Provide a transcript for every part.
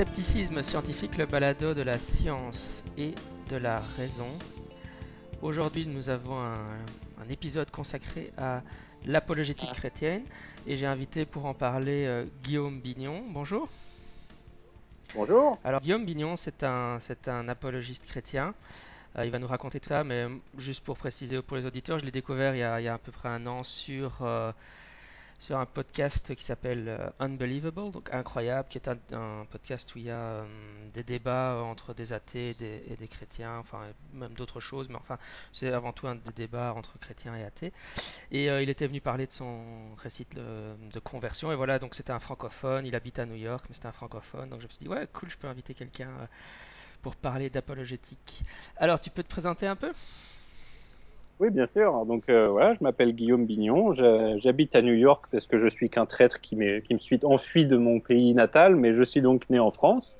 Scepticisme scientifique, le balado de la science et de la raison. Aujourd'hui, nous avons un, un épisode consacré à l'apologétique chrétienne et j'ai invité pour en parler euh, Guillaume Bignon. Bonjour. Bonjour. Alors Guillaume Bignon, c'est un, apologiste chrétien. Euh, il va nous raconter tout ça, mais juste pour préciser pour les auditeurs, je l'ai découvert il y, a, il y a à peu près un an sur euh, sur un podcast qui s'appelle euh, Unbelievable, donc incroyable, qui est un, podcast où il y a euh, des débats entre des athées et des, et des chrétiens, enfin même d'autres choses, mais enfin c'est avant tout un des débats entre chrétiens et athées. Et euh, il était venu parler de son récit de, de conversion, et voilà, donc c'était un francophone, il habite à New York, mais c'était un francophone, donc je me suis dit ouais cool, je peux inviter quelqu'un euh, pour parler d'apologétique. Alors tu peux te présenter un peu? Oui, bien sûr. Donc euh, voilà, je m'appelle Guillaume Bignon. J'habite à New York parce que je suis qu'un traître qui, qui me suis enfui de mon pays natal, mais je suis donc né en France.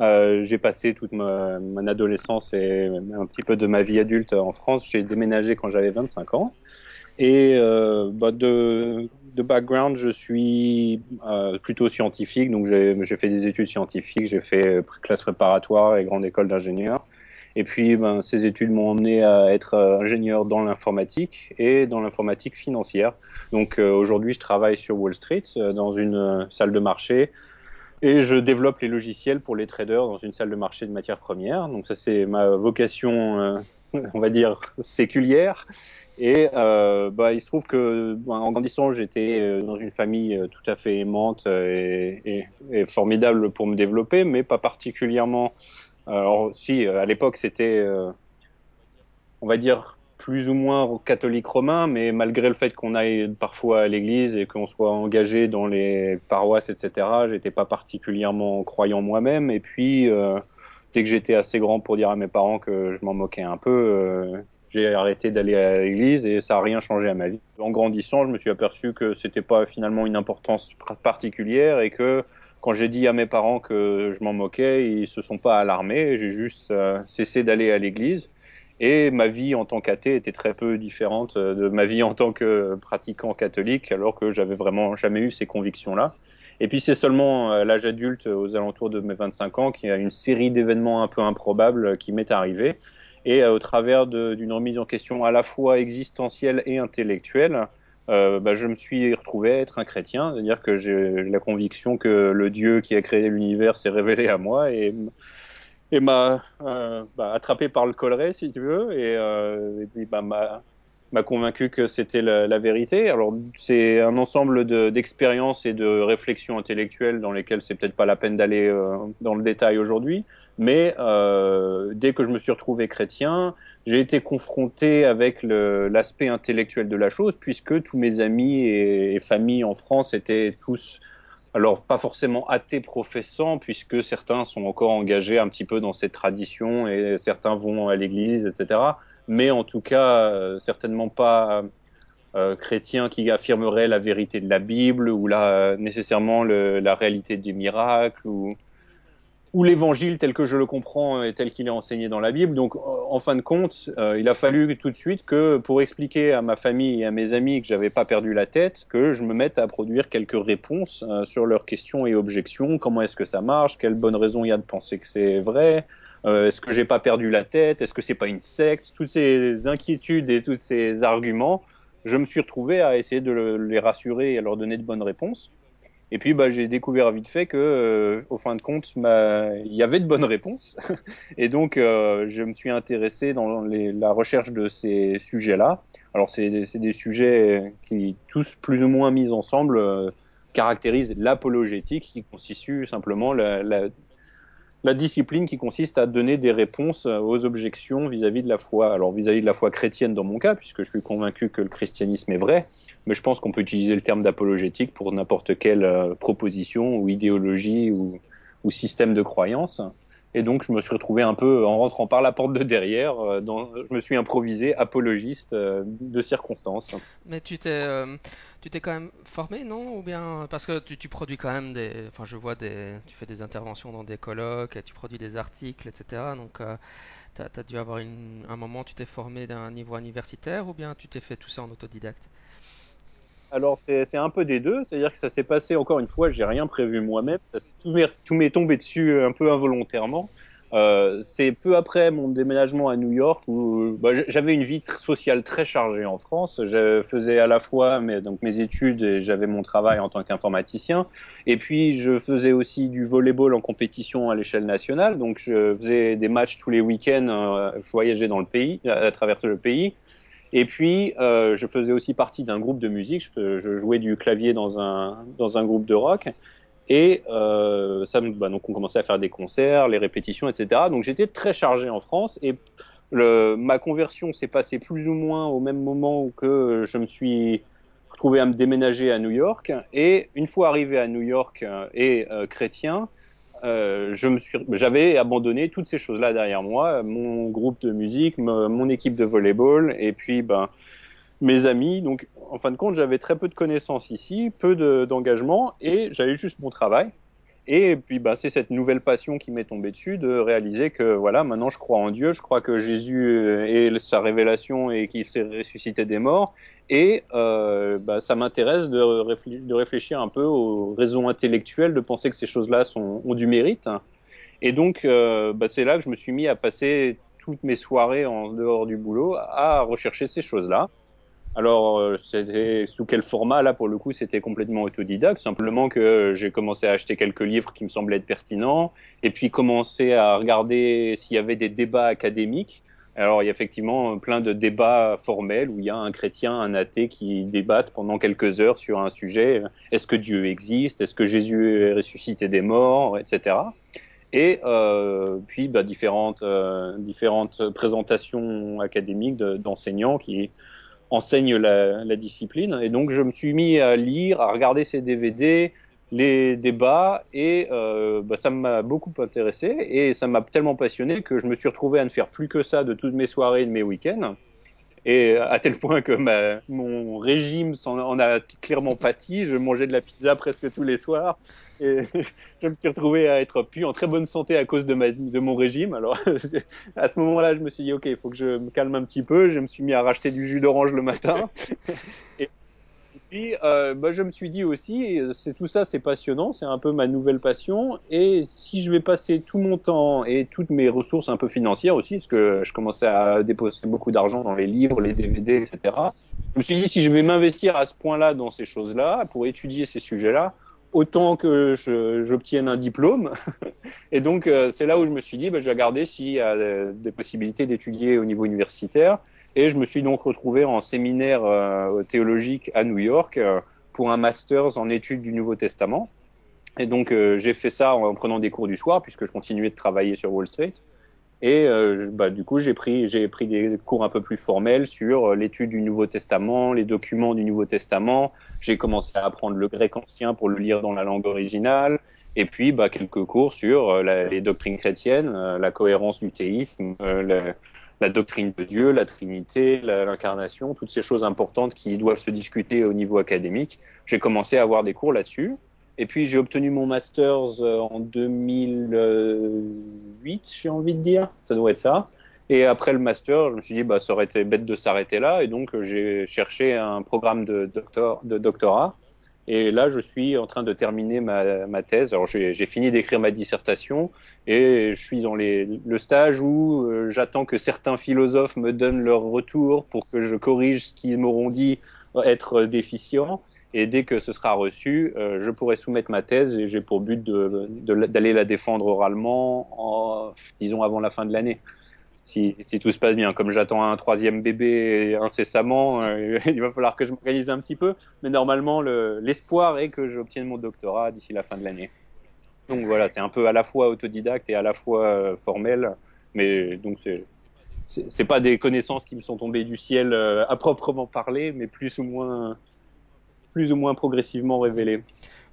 Euh, j'ai passé toute ma, mon adolescence et un petit peu de ma vie adulte en France. J'ai déménagé quand j'avais 25 ans. Et euh, bah, de, de background, je suis euh, plutôt scientifique, donc j'ai fait des études scientifiques, j'ai fait classe préparatoire et grande école d'ingénieur. Et puis, ben, ces études m'ont emmené à être euh, ingénieur dans l'informatique et dans l'informatique financière. Donc euh, aujourd'hui, je travaille sur Wall Street euh, dans une salle de marché et je développe les logiciels pour les traders dans une salle de marché de matières premières. Donc ça, c'est ma vocation, on va dire, séculière. Et bah, il se trouve que bah, en grandissant, j'étais dans une famille tout à fait aimante et, formidable pour me développer, mais pas particulièrement. Alors si, à l'époque, c'était, euh, on va dire, plus ou moins catholique romain, mais malgré le fait qu'on aille parfois à l'église et qu'on soit engagé dans les paroisses, etc., j'étais pas particulièrement croyant moi-même. Et puis, euh, dès que j'étais assez grand pour dire à mes parents que je m'en moquais un peu, euh, j'ai arrêté d'aller à l'église et ça a rien changé à ma vie. En grandissant, je me suis aperçu que c'était pas finalement une importance particulière et que quand j'ai dit à mes parents que je m'en moquais, ils se sont pas alarmés. J'ai juste euh, cessé d'aller à l'église. Et ma vie en tant qu'athée était très peu différente de ma vie en tant que pratiquant catholique, alors que j'avais vraiment jamais eu ces convictions-là. Et puis c'est seulement à l'âge adulte, aux alentours de mes 25 ans, qu'il y a une série d'événements un peu improbables qui m'est arrivé. Et euh, au travers d'une remise en question à la fois existentielle et intellectuelle, euh, bah, je me suis retrouvé à être un chrétien, c'est-à-dire que j'ai la conviction que le Dieu qui a créé l'univers s'est révélé à moi et m'a euh, bah, attrapé par le collet, si tu veux, et, euh, puis bah, m'a convaincu que c'était la, vérité. Alors c'est un ensemble d'expériences de, et de réflexions intellectuelles dans lesquelles c'est peut-être pas la peine d'aller dans le détail aujourd'hui, mais euh, dès que je me suis retrouvé chrétien, j'ai été confronté avec l'aspect intellectuel de la chose, puisque tous mes amis et, et familles en France étaient tous alors pas forcément athées professants, puisque certains sont encore engagés un petit peu dans cette tradition et certains vont à l'église, etc. Mais en tout cas, euh, certainement pas euh, chrétiens qui affirmeraient la vérité de la Bible ou la, nécessairement la réalité des miracles ou, ou l'évangile tel que je le comprends et tel qu'il est enseigné dans la Bible. Donc, en fin de compte, euh, il a fallu tout de suite que, pour expliquer à ma famille et à mes amis que j'avais pas perdu la tête, que je me mette à produire quelques réponses euh, sur leurs questions et objections. Comment est-ce que ça marche? Quelle bonne raison il y a de penser que c'est vrai? Euh, Est-ce que j'ai pas perdu la tête? Est-ce que c'est pas une secte? Toutes ces inquiétudes et tous ces arguments, je me suis retrouvé à essayer de les rassurer et à leur donner de bonnes réponses. Et puis bah, j'ai découvert vite fait que, euh, au fin de compte, bah, il y avait de bonnes réponses. et donc euh, je me suis intéressé dans les, la recherche de ces sujets-là. Alors c'est des, sujets qui tous plus ou moins mis ensemble euh, caractérisent l'apologétique, qui constitue simplement la, la, la, discipline qui consiste à donner des réponses aux objections vis-à-vis -vis de la foi. Alors vis-à-vis -vis de la foi chrétienne dans mon cas, puisque je suis convaincu que le christianisme est vrai mais je pense qu'on peut utiliser le terme d'apologétique pour n'importe quelle euh, proposition ou idéologie ou, système de croyance. Et donc, je me suis retrouvé un peu en rentrant par la porte de derrière. Euh, je me suis improvisé apologiste euh, de circonstances. Mais tu t'es, tu t'es quand même formé, non? Ou bien parce que tu, produis quand même des, enfin, je vois des, tu fais des interventions dans des colloques, tu produis des articles, etc. Donc, tu as, dû avoir un moment, tu t'es formé d'un niveau universitaire, ou bien tu t'es fait tout ça en autodidacte? Alors, c'est un peu des deux, c'est-à-dire que ça s'est passé, encore une fois, j'ai rien prévu moi-même, tout m'est tombé dessus euh, un peu involontairement. Euh, c'est peu après mon déménagement à New York où bah, j'avais une vie sociale très chargée en France. Je faisais à la fois mes, donc mes études et j'avais mon travail en tant qu'informaticien. Et puis, je faisais aussi du volleyball en compétition à l'échelle nationale. Donc, je faisais des matchs tous les week-ends, euh, je voyageais dans le pays, à travers le pays. Et puis, euh, je faisais aussi partie d'un groupe de musique. Je, jouais du clavier dans un, dans un groupe de rock. Et euh, ça, bah, donc on commençait à faire des concerts, les répétitions, etc. Donc j'étais très chargé en France. Et ma conversion s'est passée plus ou moins au même moment que je me suis retrouvé à me déménager à New York. Et une fois arrivé à New York euh, et chrétien, euh, j'avais abandonné toutes ces choses-là derrière moi, mon groupe de musique, mon équipe de volleyball, et puis ben mes amis. Donc, en fin de compte, j'avais très peu de connaissances ici, peu de, d'engagement, et j'avais juste mon travail. Et puis, bah, c'est cette nouvelle passion qui m'est tombée dessus de réaliser que voilà, maintenant je crois en Dieu, je crois que Jésus est sa révélation et qu'il s'est ressuscité des morts. Et euh, bah, ça m'intéresse de, de réfléchir un peu aux raisons intellectuelles, de penser que ces choses-là ont du mérite. Et donc, euh, bah, c'est là que je me suis mis à passer toutes mes soirées en dehors du boulot à rechercher ces choses-là. Alors, euh, c'était sous quel format? Là pour le coup C'était complètement autodidacte, simplement que j'ai commencé à acheter quelques livres qui me semblaient être pertinents, et puis commencer à regarder s'il y avait des débats académiques. Alors, il y a effectivement plein de débats formels où il y a un chrétien, un athée qui débattent pendant quelques heures sur un sujet. Est-ce que Dieu existe? Est-ce que Jésus est ressuscité des morts? Etc. Et euh, puis bah, différentes, euh, différentes présentations académiques d'enseignants qui enseigne la, la, discipline. Et donc, je me suis mis à lire, à regarder ces DVD, les débats, et euh, bah, ça m'a beaucoup intéressé, et ça m'a tellement passionné que je me suis retrouvé à ne faire plus que ça de toutes mes soirées et de mes week-ends et à tel point que ma, mon régime en, a clairement pâti. Je mangeais de la pizza presque tous les soirs et je me suis retrouvé à être plus en très bonne santé à cause de, ma, de mon régime. Alors à ce moment-là, je me suis dit ok, il faut que je me calme un petit peu. Je me suis mis à racheter du jus d'orange le matin. Et puis, euh, bah, je me suis dit aussi, c'est tout ça, c'est passionnant, c'est un peu ma nouvelle passion. Et si je vais passer tout mon temps et toutes mes ressources un peu financières aussi, parce que je commençais à déposer beaucoup d'argent dans les livres, les DVD, etc. Je me suis dit, si je vais m'investir à ce point-là dans ces choses-là, pour étudier ces sujets-là, autant que j'obtienne un diplôme. et donc, euh, c'est là où je me suis dit, bah, je vais regarder s'il y a des possibilités d'étudier au niveau universitaire. Et je me suis donc retrouvé en séminaire euh, théologique à New York euh, pour un master's en études du Nouveau Testament. Et donc euh, j'ai fait ça en prenant des cours du soir puisque je continuais de travailler sur Wall Street. Et bah, du coup j'ai pris des cours un peu plus formels sur l'étude du Nouveau Testament, les documents du Nouveau Testament. J'ai commencé à apprendre le grec ancien pour le lire dans la langue originale. Et puis bah, quelques cours sur les doctrines chrétiennes, la cohérence du théisme, la, la doctrine de Dieu, la Trinité, l'incarnation, toutes ces choses importantes qui doivent se discuter au niveau académique. J'ai commencé à avoir des cours là-dessus. Et puis j'ai obtenu mon master's en 2008, j'ai envie de dire. Ça doit être ça. Et après le master, je me suis dit, bah, ça aurait été bête de s'arrêter là. Et donc, j'ai cherché un programme de, de doctorat. Et là, je suis en train de terminer ma, ma thèse. Alors, j'ai fini d'écrire ma dissertation et je suis dans les, le stage où euh, j'attends que certains philosophes me donnent leur retour pour que je corrige ce qu'ils m'auront dit être déficient. Et dès que ce sera reçu, euh, je pourrai soumettre ma thèse et j'ai pour but d'aller la défendre oralement, en, disons, avant la fin de l'année si, tout se passe bien. Comme j'attends un troisième bébé incessamment, euh, il va falloir que je m'organise un petit peu. Mais normalement, l'espoir le, est que j'obtienne mon doctorat d'ici la fin de l'année. Donc voilà, c'est un peu à la fois autodidacte et à la fois euh, formel. Mais donc c'est pas des connaissances qui me sont tombées du ciel euh, à proprement parler, mais plus ou moins plus ou moins progressivement révélées.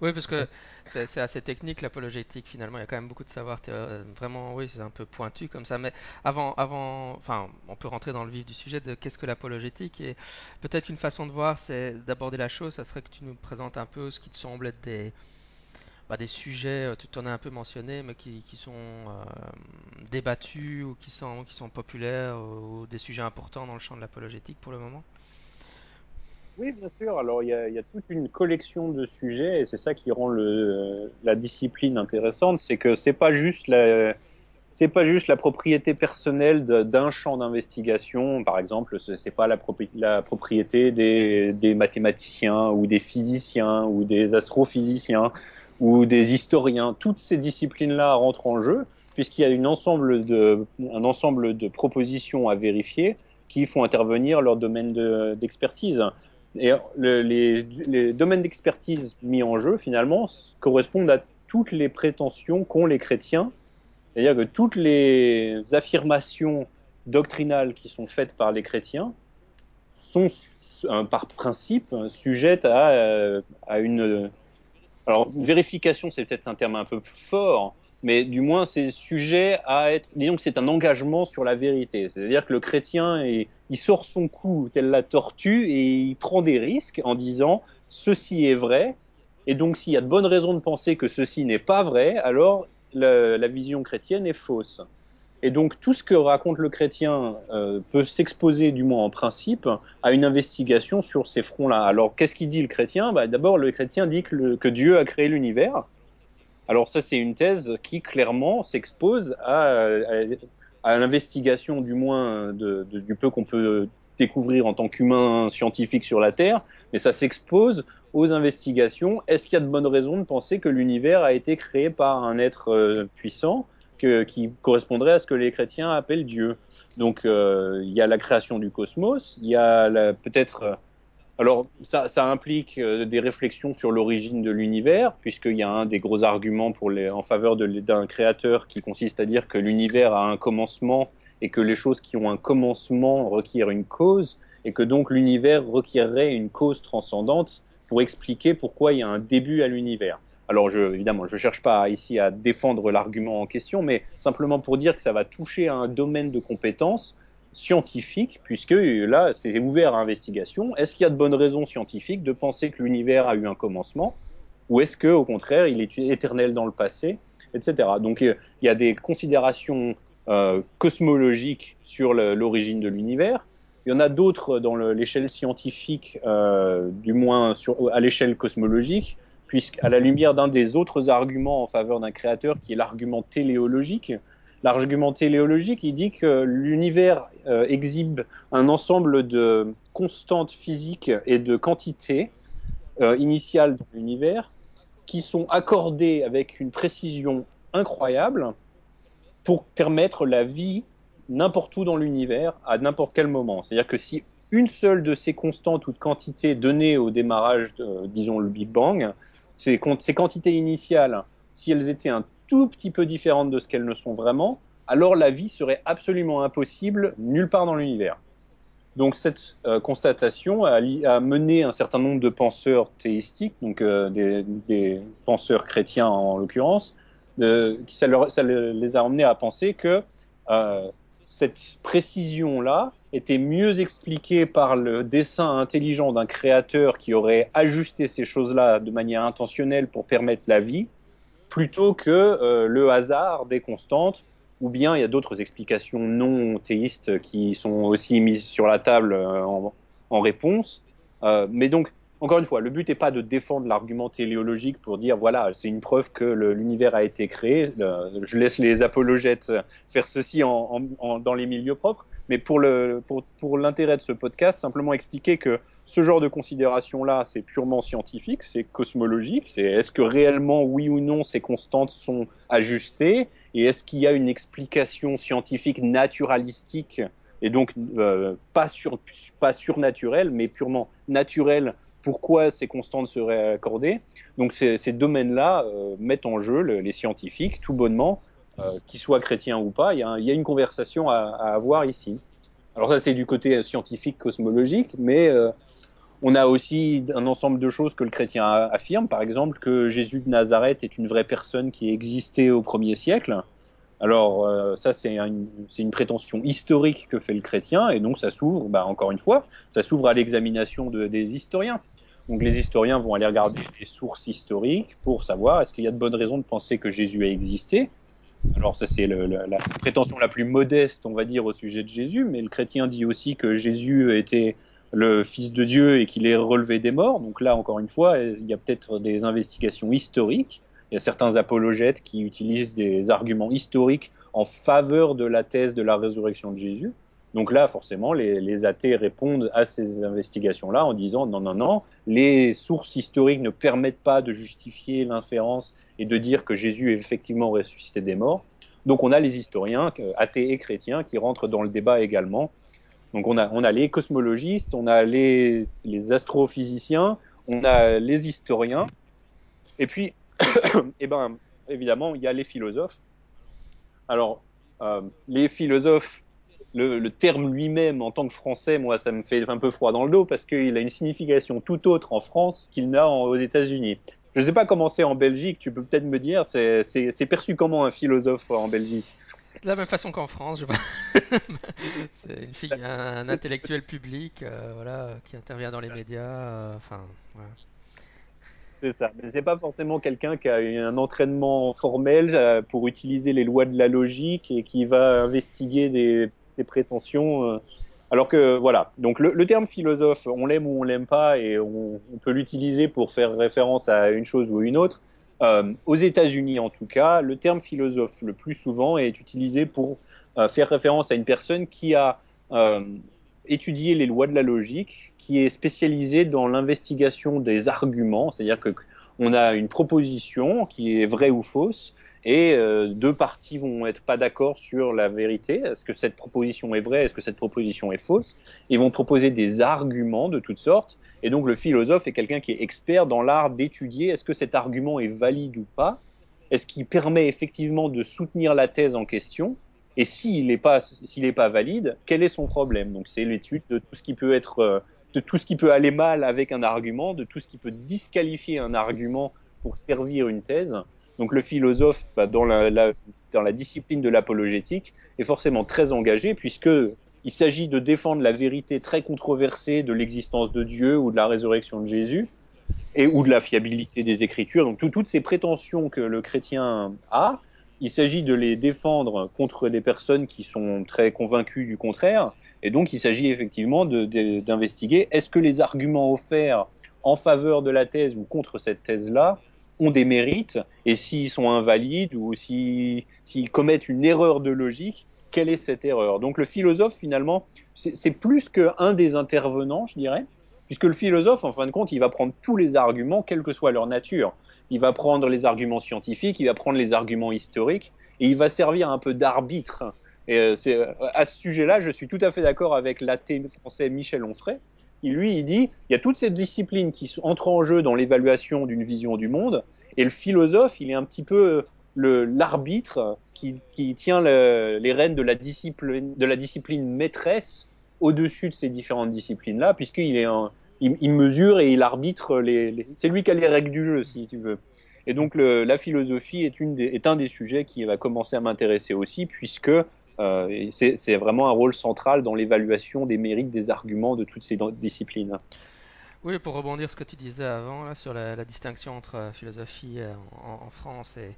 Oui, parce que c'est assez technique l'apologétique finalement. Il y a quand même beaucoup de savoir vraiment, oui, c'est un peu pointu comme ça. Mais avant, avant, enfin, on peut rentrer dans le vif du sujet de qu'est-ce que l'apologétique et peut-être une façon de voir, c'est d'aborder la chose. Ça serait que tu nous présentes un peu ce qui te semble être des bah, des sujets, tu t'en as un peu mentionné, mais qui, sont euh, débattus ou qui sont, qui sont populaires ou des sujets importants dans le champ de l'apologétique pour le moment. Oui, bien sûr. Alors, il y a, toute une collection de sujets et c'est ça qui rend la discipline intéressante. C'est que c'est pas juste la, pas juste la propriété personnelle d'un champ d'investigation. Par exemple, ce- c'est pas la, propri- la propriété des, mathématiciens ou des physiciens ou des astrophysiciens ou des historiens. Toutes ces disciplines-là rentrent en jeu puisqu'il y a un ensemble de propositions à vérifier qui font intervenir leur domaine de- d'expertise. Et le- les, domaines d'expertise mis en jeu, finalement, correspondent à toutes les prétentions qu'ont les chrétiens c'est-à-dire que toutes les affirmations doctrinales qui sont faites par les chrétiens sont euh, par principe sujettes à, euh, une... Alors, une vérification, c'est peut-être un terme un peu fort, mais du moins, c'est sujet à être... Disons que c'est un engagement sur la vérité. C'est-à-dire que le chrétien, est, il sort son cou tel la tortue et il prend des risques en disant « ceci est vrai ». Et donc, s'il y a de bonnes raisons de penser que ceci n'est pas vrai, alors la, vision chrétienne est fausse. Et donc tout ce que raconte le chrétien euh, peut s'exposer, du moins en principe, à une investigation sur ces fronts-là. Alors qu'est-ce qu'il dit le chrétien? Bah, D'abord, le chrétien dit que, Dieu a créé l'univers. Alors ça, c'est une thèse qui clairement s'expose à, à l'investigation, du moins du peu qu'on peut découvrir en tant qu'humain scientifique sur la Terre, mais ça s'expose aux investigations. Est-ce qu'il y a de bonnes raisons de penser que l'univers a été créé par un être euh, puissant qui correspondrait à ce que les chrétiens appellent Dieu? Donc euh, il y a la création du cosmos, il y a peut-être alors, ça, ça implique euh, des réflexions sur l'origine de l'univers, puisqu'il y a un des gros arguments pour les, en faveur d'un créateur qui consiste à dire que l'univers a un commencement et que les choses qui ont un commencement requièrent une cause, et que donc l'univers requierrait une cause transcendante pour expliquer pourquoi il y a un début à l'univers. Alors, je, évidemment, je ne cherche pas ici à défendre l'argument en question, mais simplement pour dire que ça va toucher à un domaine de compétences scientifique, puisque là, c'est ouvert à investigation. Est-ce qu'il y a de bonnes raisons scientifiques de penser que l'univers a eu un commencement, ou est-ce que, au contraire, il est éternel dans le passé, etc. Donc, il y a des considérations euh, cosmologiques sur l'origine de l'univers. Il y en a d'autres dans l'échelle scientifique, euh, du moins sur, à l'échelle cosmologique, puisqu'à la lumière d'un des autres arguments en faveur d'un créateur, qui est l'argument téléologique, l'argument téléologique, il dit que l'univers euh, exhibe un ensemble de constantes physiques et de quantités euh, initiales dans l'univers qui sont accordées avec une précision incroyable pour permettre la vie n'importe où dans l'univers à n'importe quel moment. C'est-à-dire que si une seule de ces constantes ou de quantités données au démarrage, de, disons, le Big Bang, ces, ces quantités initiales, si elles étaient un tout petit peu différentes de ce qu'elles ne sont vraiment, alors la vie serait absolument impossible nulle part dans l'univers. Donc cette euh, constatation a, a, mené un certain nombre de penseurs théistiques, donc euh, des, penseurs chrétiens en l'occurrence, euh, ça, ça, les a emmenés à penser que cette précision-là était mieux expliquée par le dessin intelligent d'un créateur qui aurait ajusté ces choses-là de manière intentionnelle pour permettre la vie, plutôt que euh, le hasard des constantes ou bien il y a d'autres explications non théistes qui sont aussi mises sur la table en, en réponse. Euh, mais donc, encore une fois, le but n'est pas de défendre l'argument téléologique pour dire voilà, c'est une preuve que l'univers a été créé. Euh, je laisse les apologètes faire ceci en, dans les milieux propres. Mais pour l'intérêt pour, pour de ce podcast, simplement expliquer que ce genre de considération-là, c'est purement scientifique, c'est cosmologique. C'est est-ce que réellement, oui ou non, ces constantes sont ajustées et est-ce qu'il y a une explication scientifique naturalistique et donc euh, pas, sur, pas surnaturelle, mais purement naturelle pourquoi ces constantes seraient accordées. Donc ces, domaines-là euh, mettent en jeu le, les scientifiques, tout bonnement, euh, qu'ils soient chrétiens ou pas. Il y a, une conversation à, avoir ici. Alors ça, c'est du côté scientifique, cosmologique, mais euh, on a aussi un ensemble de choses que le chrétien affirme. Par exemple, que Jésus de Nazareth est une vraie personne qui existait au premier siècle. Alors euh, ça, c'est une, prétention historique que fait le chrétien, et donc ça s'ouvre, bah, encore une fois, ça s'ouvre à l'examination de, des historiens. Donc les historiens vont aller regarder les sources historiques pour savoir est-ce qu'il y a de bonnes raisons de penser que Jésus a existé. Alors ça c'est la prétention la plus modeste, on va dire, au sujet de Jésus, mais le chrétien dit aussi que Jésus était le Fils de Dieu et qu'il est relevé des morts. Donc là, encore une fois, il y a peut-être des investigations historiques. Il y a certains apologètes qui utilisent des arguments historiques en faveur de la thèse de la résurrection de Jésus. Donc là, forcément, les, athées répondent à ces investigations-là en disant non, non, non, les sources historiques ne permettent pas de justifier l'inférence et de dire que Jésus est effectivement ressuscité des morts. Donc on a les historiens, athées et chrétiens, qui rentrent dans le débat également. Donc on a, on a les cosmologistes, on a les, les astrophysiciens, on a les historiens, et puis, eh ben, évidemment, il y a les philosophes. Alors, euh, les philosophes, le, le terme lui-même, en tant que français, moi, ça me fait un peu froid dans le dos parce qu'il a une signification tout autre en France qu'il n'a aux États-Unis. Je ne sais pas comment c'est en Belgique, tu peux peut-être me dire, c'est perçu comment un philosophe en Belgique? De la même façon qu'en France, je c'est une fille, un, intellectuel public, euh, voilà, qui intervient dans les médias, euh, enfin, voilà. C'est ça. Mais c'est pas forcément quelqu'un qui a eu un entraînement formel euh, pour utiliser les lois de la logique et qui va investiguer des, des prétentions. euh. Alors que voilà. Donc le, terme philosophe, on l'aime ou on l'aime pas et on, peut l'utiliser pour faire référence à une chose ou une autre. Euh, aux États-Unis, en tout cas, le terme philosophe le plus souvent est utilisé pour euh, faire référence à une personne qui a étudié les lois de la logique, qui est spécialisée dans l'investigation des arguments, c'est-à-dire que on a une proposition qui est vraie ou fausse, et euh, deux parties vont être pas d'accord sur la vérité. Est-ce que cette proposition est vraie? Est-ce que cette proposition est fausse? Ils vont proposer des arguments de toutes sortes. Et donc le philosophe est quelqu'un qui est expert dans l'art d'étudier est-ce que cet argument est valide ou pas? Est-ce qu'il permet effectivement de soutenir la thèse en question? Et s'il n'est pas, s'il n'est pas valide, quel est son problème? Donc c'est l'étude de tout ce qui peut être, euh, de tout ce qui peut aller mal avec un argument, de tout ce qui peut disqualifier un argument pour servir une thèse. Donc le philosophe, bah, dans, la, discipline de l'apologétique, est forcément très engagé puisque il s'agit de défendre la vérité très controversée de l'existence de Dieu ou de la résurrection de Jésus et ou de la fiabilité des Écritures. Donc tout, toutes ces prétentions que le chrétien a, il s'agit de les défendre contre des personnes qui sont très convaincues du contraire. Et donc il s'agit effectivement d'investiguer est-ce que les arguments offerts en faveur de la thèse ou contre cette thèse-là ont des mérites et s'ils sont invalides ou s'ils commettent une erreur de logique, quelle est cette erreur? Donc le philosophe, finalement, c'est plus qu'un des intervenants, je dirais, puisque le philosophe, en fin de compte, il va prendre tous les arguments, quelle que soit leur nature. Il va prendre les arguments scientifiques, il va prendre les arguments historiques, et il va servir un peu d'arbitre. Et euh, à ce sujet-là, je suis tout à fait d'accord avec l'athée français Michel Onfray, qui lui, il dit, il y a toutes ces disciplines qui entrent en jeu dans l'évaluation d'une vision du monde, et le philosophe, il est un petit peu l'arbitre qui, qui, tient le, les rênes de la discipline, de la discipline maîtresse au-dessus de ces différentes disciplines-là, puisqu'il est il, il, mesure et il arbitre les, c'est lui qui a les règles du jeu, si tu veux. Et donc la philosophie est, une est un des sujets qui va commencer à m'intéresser aussi, puisque euh, c'est vraiment un rôle central dans l'évaluation des mérites, des arguments de toutes ces disciplines. Oui, pour rebondir sur ce que tu disais avant sur la, distinction entre philosophie en, en France et,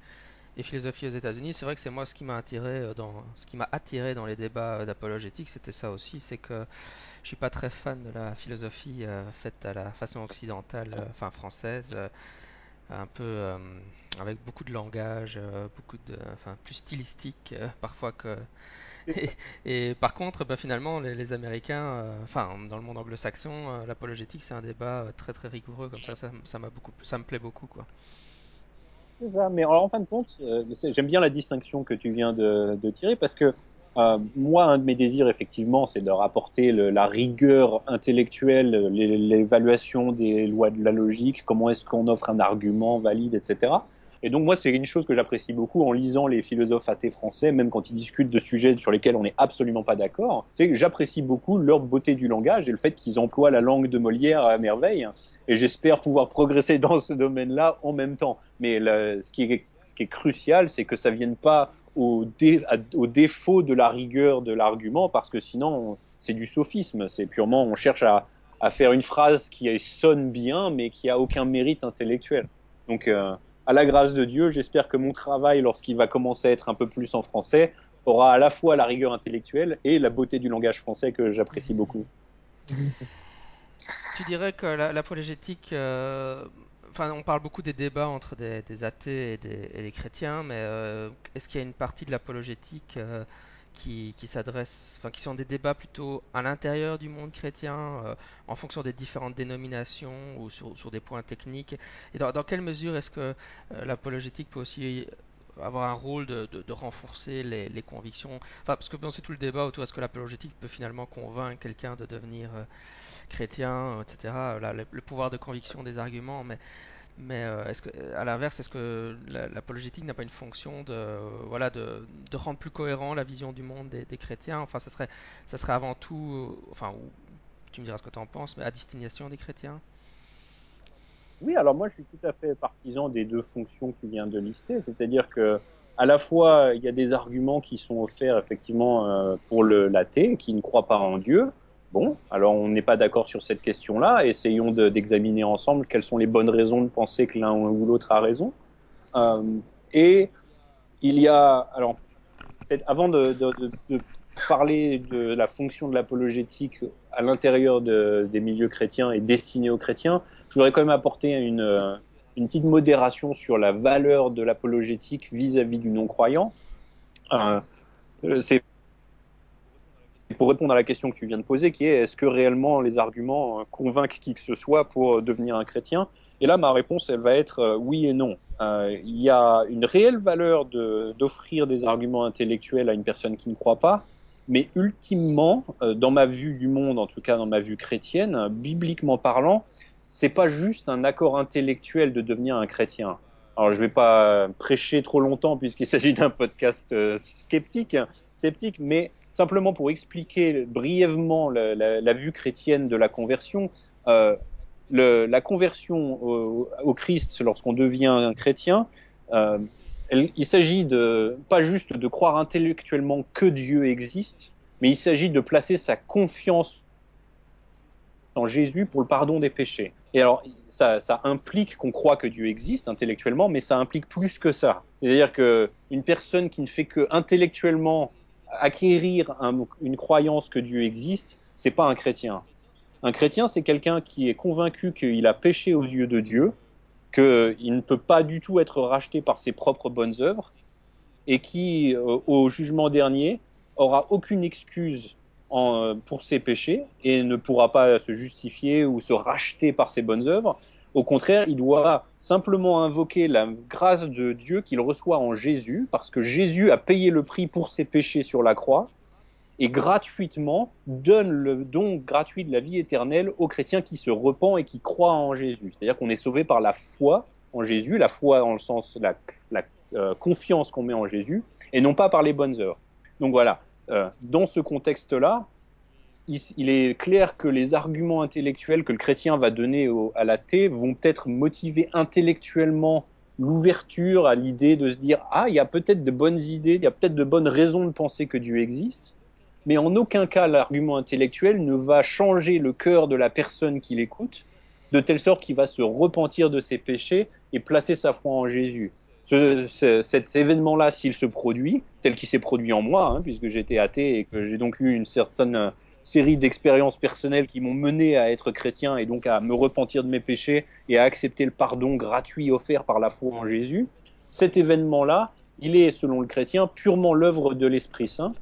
philosophie aux États-Unis, c'est vrai que c'est moi ce qui m'a attiré dans les débats d'apologétique, c'était ça aussi, c'est que je suis pas très fan de la philosophie euh, faite à la façon occidentale, euh, enfin française, euh, un peu avec beaucoup de langage, beaucoup de, enfin plus stylistique parfois que et, et, par contre, bah, finalement, les, les Américains, euh, enfin, dans le monde anglo-saxon, euh, l'apologétique, c'est un débat euh, très très rigoureux, comme ça, ça, ça m'a beaucoup, ça me plaît beaucoup, quoi. Ça, mais alors, en fin de compte, euh, j'aime bien la distinction que tu viens de, de tirer parce que euh, moi, un de mes désirs, effectivement, c'est de rapporter la rigueur intellectuelle, l'évaluation des lois de la logique, comment est-ce qu'on offre un argument valide, etc. Et donc moi, c'est une chose que j'apprécie beaucoup en lisant les philosophes athées français, même quand ils discutent de sujets sur lesquels on n'est absolument pas d'accord. C'est que j'apprécie beaucoup leur beauté du langage et le fait qu'ils emploient la langue de Molière à merveille. Et j'espère pouvoir progresser dans ce domaine-là en même temps. Mais ce, qui est, ce qui est crucial, c'est que ça vienne pas au, défaut de la rigueur de l'argument, parce que sinon, c'est du sophisme. C'est purement, on cherche à, faire une phrase qui sonne bien, mais qui a aucun mérite intellectuel. Donc, euh, à la grâce de Dieu, j'espère que mon travail, lorsqu'il va commencer à être un peu plus en français, aura à la fois la rigueur intellectuelle et la beauté du langage français que j'apprécie beaucoup. tu dirais que l'apologétique, euh, on parle beaucoup des débats entre des, athées et des, chrétiens, mais euh, est-ce qu'il y a une partie de l'apologétique euh, qui, s'adresse, enfin, qui sont des débats plutôt à l'intérieur du monde chrétien, euh, en fonction des différentes dénominations ou sur, des points techniques? Et dans, quelle mesure est-ce que l'apologétique peut aussi avoir un rôle de, renforcer les, convictions? Enfin, parce que bon, c'est tout le débat autour est-ce que l'apologétique peut finalement convaincre quelqu'un de devenir euh, chrétien, etc. Là, le, pouvoir de conviction des arguments, mais, euh, à l'inverse, est-ce que la- l'apologétique n'a pas une fonction de, euh, voilà, de, rendre plus cohérent la vision du monde des, chrétiens? Enfin, ça serait, ça serait avant tout, euh, enfin, tu me diras ce que tu en penses, mais à destination des chrétiens? Oui, alors moi je suis tout à fait partisan des deux fonctions que tu viens de lister, c'est-à-dire que à la fois il y a des arguments qui sont offerts effectivement euh, pour le l'athée qui ne croit pas en Dieu. Bon, alors on n'est pas d'accord sur cette question-là, essayons de- d'examiner ensemble quelles sont les bonnes raisons de penser que l'un ou l'autre a raison. Euh, et il y a, alors peut-être avant de, parler de la fonction de l'apologétique à l'intérieur de, des milieux chrétiens et destinée aux chrétiens, je voudrais quand même apporter une, euh, une petite modération sur la valeur de l'apologétique vis-à-vis du non-croyant. Euh, c'est pour répondre à la question que tu viens de poser, qui est est-ce que réellement les arguments convainquent qui que ce soit pour devenir un chrétien? Et là, ma réponse, elle va être euh, oui et non. Euh, il y a une réelle valeur d'offrir des arguments intellectuels à une personne qui ne croit pas, mais ultimement, euh, dans ma vue du monde, en tout cas dans ma vue chrétienne, bibliquement parlant, c'est pas juste un accord intellectuel de devenir un chrétien. Alors, je vais pas prêcher trop longtemps puisqu'il s'agit d'un podcast euh, sceptique, sceptique, mais simplement pour expliquer brièvement la, vue chrétienne de la conversion. Euh, la conversion au, Christ lorsqu'on devient un chrétien, euh, il s'agit de pas juste de croire intellectuellement que Dieu existe, mais il s'agit de placer sa confiance Jésus pour le pardon des péchés. Et alors, ça, implique qu'on croit que Dieu existe intellectuellement, mais ça implique plus que ça. C'est-à-dire qu'une personne qui ne fait que intellectuellement acquérir un, une croyance que Dieu existe, c'est pas un chrétien. Un chrétien, c'est quelqu'un qui est convaincu qu'il a péché aux yeux de Dieu, qu'il ne peut pas du tout être racheté par ses propres bonnes œuvres, et qui, euh, au jugement dernier, aura aucune excuse en, pour ses péchés et ne pourra pas se justifier ou se racheter par ses bonnes œuvres. Au contraire, il doit simplement invoquer la grâce de Dieu qu'il reçoit en Jésus, parce que Jésus a payé le prix pour ses péchés sur la croix, et gratuitement donne le don gratuit de la vie éternelle aux chrétiens qui se repent et qui croient en Jésus. C'est-à-dire qu'on est sauvé par la foi en Jésus, la foi dans le sens la, la euh, confiance qu'on met en Jésus, et non pas par les bonnes œuvres. Donc voilà, euh, dans ce contexte-là, il, est clair que les arguments intellectuels que le chrétien va donner à l'athée vont peut-être motiver intellectuellement l'ouverture à l'idée de se dire ah il y a peut-être de bonnes idées, il y a peut-être de bonnes raisons de penser que Dieu existe, mais en aucun cas l'argument intellectuel ne va changer le cœur de la personne qui l'écoute, de telle sorte qu'il va se repentir de ses péchés et placer sa foi en Jésus. Ce, ce, cet événement-là, s'il se produit, tel qu'il s'est produit en moi, hein, puisque j'étais athée et que j'ai donc eu une certaine série d'expériences personnelles qui m'ont mené à être chrétien et donc à me repentir de mes péchés et à accepter le pardon gratuit offert par la foi en Jésus, cet événement-là, il est, selon le chrétien, purement l'œuvre de l'Esprit Saint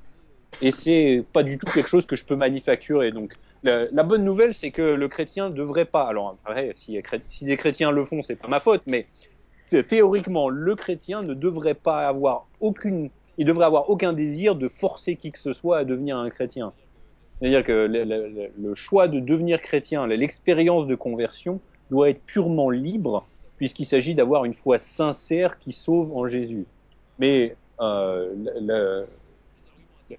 et c'est pas du tout quelque chose que je peux manufacturer. Donc la, bonne nouvelle, c'est que le chrétien ne devrait pas. Alors si, si des chrétiens le font, c'est pas ma faute, mais théoriquement, le chrétien ne devrait pas avoir aucune, il devrait avoir aucun désir de forcer qui que ce soit à devenir un chrétien. C'est-à-dire que le, choix de devenir chrétien, l'expérience de conversion doit être purement libre, puisqu'il s'agit d'avoir une foi sincère qui sauve en Jésus. Mais euh, le,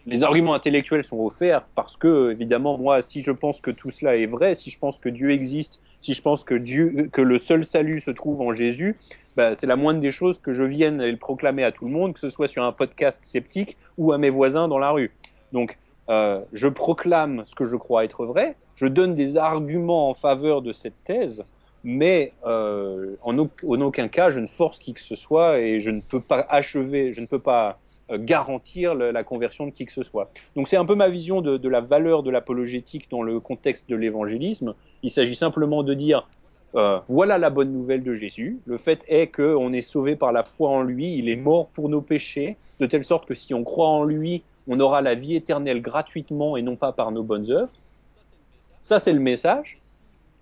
les arguments intellectuels sont offerts parce que, évidemment, moi, si je pense que tout cela est vrai, si je pense que Dieu existe, si je pense que Dieu, que le seul salut se trouve en Jésus, bah, c'est la moindre des choses que je vienne le proclamer à tout le monde, que ce soit sur un podcast sceptique ou à mes voisins dans la rue. Donc, euh, je proclame ce que je crois être vrai, je donne des arguments en faveur de cette thèse, mais euh, en, en, aucun cas, je ne force qui que ce soit et je ne peux pas achever, je ne peux pas garantir la conversion de qui que ce soit. Donc c'est un peu ma vision de, de la valeur de l'apologétique dans le contexte de l'évangélisme. Il s'agit simplement de dire euh, voilà la bonne nouvelle de Jésus. Le fait est qu'on est sauvé par la foi en lui. Il est mort pour nos péchés, de telle sorte que si on croit en lui, on aura la vie éternelle gratuitement et non pas par nos bonnes œuvres. Ça, c'est le message.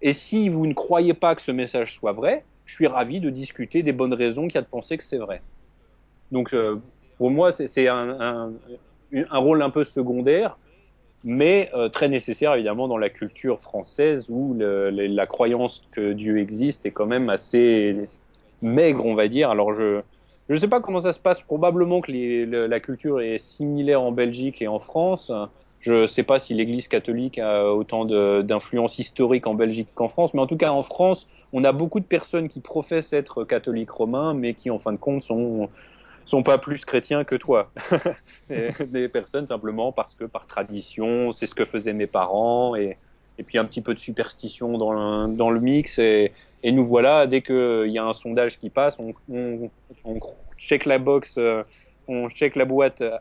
Et si vous ne croyez pas que ce message soit vrai, je suis ravi de discuter des bonnes raisons qu'il y a de penser que c'est vrai. Donc, euh, pour moi, c'est un, rôle un peu secondaire mais euh, très nécessaire évidemment dans la culture française où la croyance que Dieu existe est quand même assez maigre, on va dire. Alors je ne sais pas comment ça se passe. Probablement que la culture est similaire en Belgique et en France. Je ne sais pas si l'Église catholique a autant d'influence historique en Belgique qu'en France, mais en tout cas en France, on a beaucoup de personnes qui professent être catholiques romains, mais qui en fin de compte sont sont pas plus chrétiens que toi. des personnes simplement parce que par tradition, c'est ce que faisaient mes parents et, et puis un petit peu de superstition dans le, dans le mix et, et nous voilà dès qu'il y a un sondage qui passe, on, on, check la box, euh, on check la boîte euh,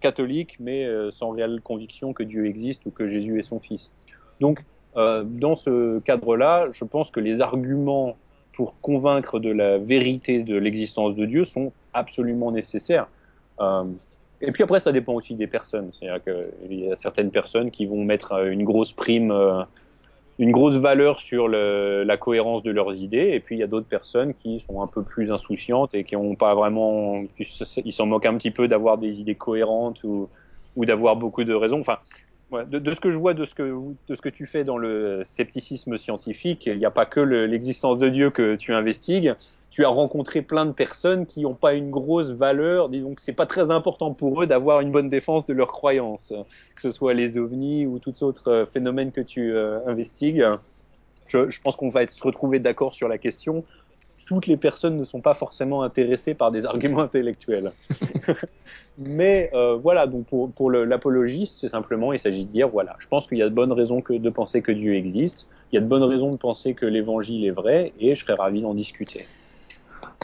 catholique, mais euh, sans réelle conviction que Dieu existe ou que Jésus est son fils. Donc dans ce cadre-là, je pense que les arguments pour convaincre de la vérité de l'existence de Dieu sont absolument nécessaires. Euh, et puis après, ça dépend aussi des personnes. C'est-à-dire qu'il y a certaines personnes qui vont mettre une grosse prime, euh, une grosse valeur sur la cohérence de leurs idées, et puis il y a d'autres personnes qui sont un peu plus insouciantes et qui n'ont pas vraiment, ils s'en moquent un petit peu d'avoir des idées cohérentes ou, ou d'avoir beaucoup de raisons. Enfin, De, ce que je vois de ce que, de ce que tu fais dans le scepticisme scientifique, il n'y a pas que l'existence de Dieu que tu investigues. Tu as rencontré plein de personnes qui n'ont pas une grosse valeur, donc c'est pas très important pour eux d'avoir une bonne défense de leurs croyances, que ce soit les ovnis ou tous autres phénomènes que tu euh, investigues. Je, je pense qu'on va se retrouver d'accord sur la question toutes les personnes ne sont pas forcément intéressées par des arguments intellectuels. Mais euh, voilà, donc pour, pour l'apologiste, c'est simplement, il s'agit de dire, voilà, je pense qu'il y a de bonnes raisons que, de penser que Dieu existe, il y a de bonnes raisons de penser que l'évangile est vrai, et je serais ravi d'en discuter.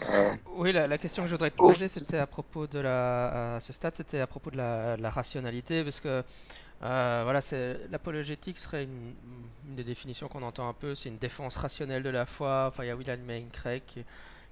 Euh... Oui, la, la, question que je voudrais te poser, c'était à propos de la, à ce stade, c'était à propos de la, la rationalité, parce que euh, voilà, l'apologétique serait une, une, des définitions qu'on entend un peu, c'est une défense rationnelle de la foi. Enfin, il y a William Lane Craig qui,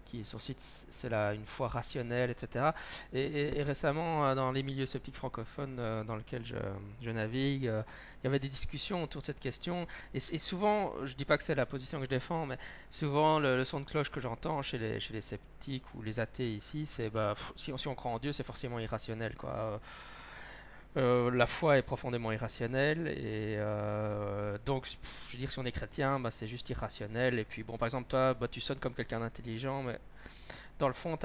qui son site, c'est une foi rationnelle, etc. Et, récemment, euh, dans les milieux sceptiques francophones euh, dans lesquels je, je navigue, euh, il y avait des discussions autour de cette question. Et, souvent, je dis pas que c'est la position que je défends, mais souvent le, le son de cloche que j'entends chez les, chez les sceptiques ou les athées ici, c'est bah, si, si on croit en Dieu, c'est forcément irrationnel, quoi euh, la foi est profondément irrationnelle et euh, donc je veux dire si on est chrétien bah, c'est juste irrationnel. Et puis bon par exemple toi bah, tu sonnes comme quelqu'un d'intelligent mais dans le fond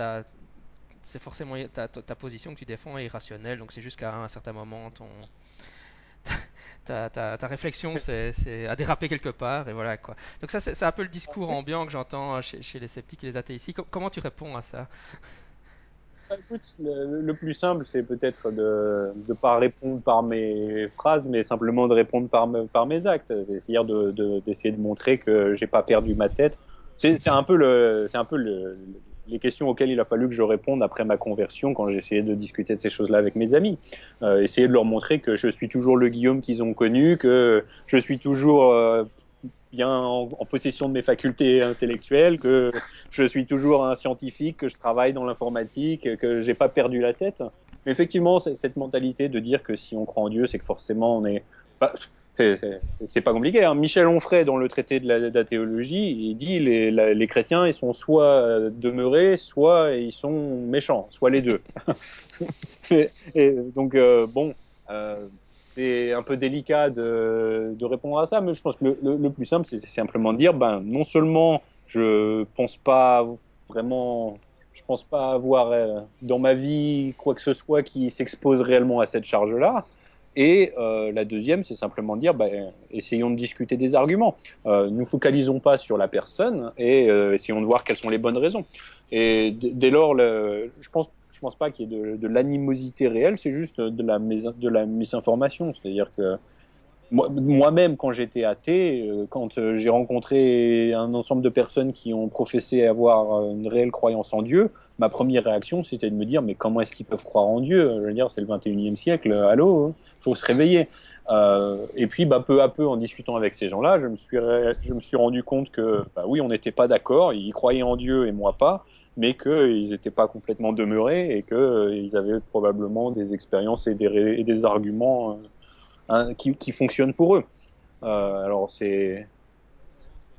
c'est forcément ta, ta, position que tu défends est irrationnelle. Donc c'est juste qu'à un certain moment ton ta, ta, ta réflexion c'est à déraper quelque part et voilà quoi. Donc ça c'est un peu le discours ambiant que j'entends chez, chez, les sceptiques et les athées ici. Comment tu réponds à ça? Écoute, le, plus simple, c'est peut-être de ne pas répondre par mes phrases, mais simplement de répondre par, me, par mes actes. C'est-à-dire d'essayer de, montrer que j'ai pas perdu ma tête. C'est un peu, les questions auxquelles il a fallu que je réponde après ma conversion quand j'essayais de discuter de ces choses-là avec mes amis. Euh, essayer de leur montrer que je suis toujours le Guillaume qu'ils ont connu, que je suis toujours euh, bien en, en, possession de mes facultés intellectuelles, que je suis toujours un scientifique, que je travaille dans l'informatique, que j'ai pas perdu la tête. Mais effectivement, cette mentalité de dire que si on croit en Dieu, c'est que forcément on est. Bah, c'est pas compliqué. Hein. Michel Onfray, dans le traité de la, de la théologie, il dit les, les chrétiens, ils sont soit demeurés, soit ils sont méchants, soit les deux. et, donc euh, bon, euh, c'est un peu délicat de, répondre à ça, mais je pense que le, plus simple, c'est simplement de dire, ben non seulement je pense pas vraiment, je pense pas avoir euh, dans ma vie quoi que ce soit qui s'expose réellement à cette charge-là. Et euh, la deuxième, c'est simplement dire, bah, essayons de discuter des arguments. Euh, nous focalisons pas sur la personne et euh, essayons de voir quelles sont les bonnes raisons. Et dès lors, je pense, pense pas qu'il y ait de, l'animosité réelle, c'est juste de la, de la misinformation. C'est-à-dire que moi-même, quand j'étais athée, quand j'ai rencontré un ensemble de personnes qui ont professé avoir une réelle croyance en Dieu, ma première réaction, c'était de me dire, mais comment est-ce qu'ils peuvent croire en Dieu? Je veux dire, c'est le 21e siècle, allô, hein, faut se réveiller. Euh, et puis, bah, peu à peu, en discutant avec ces gens-là, je me suis, je me suis rendu compte que, bah, oui, on n'était pas d'accord, ils croyaient en Dieu et moi pas, mais qu'ils n'étaient pas complètement demeurés et qu'ils euh, avaient probablement des expériences et des, arguments euh, hein, qui, fonctionnent pour eux. Euh, alors, c'est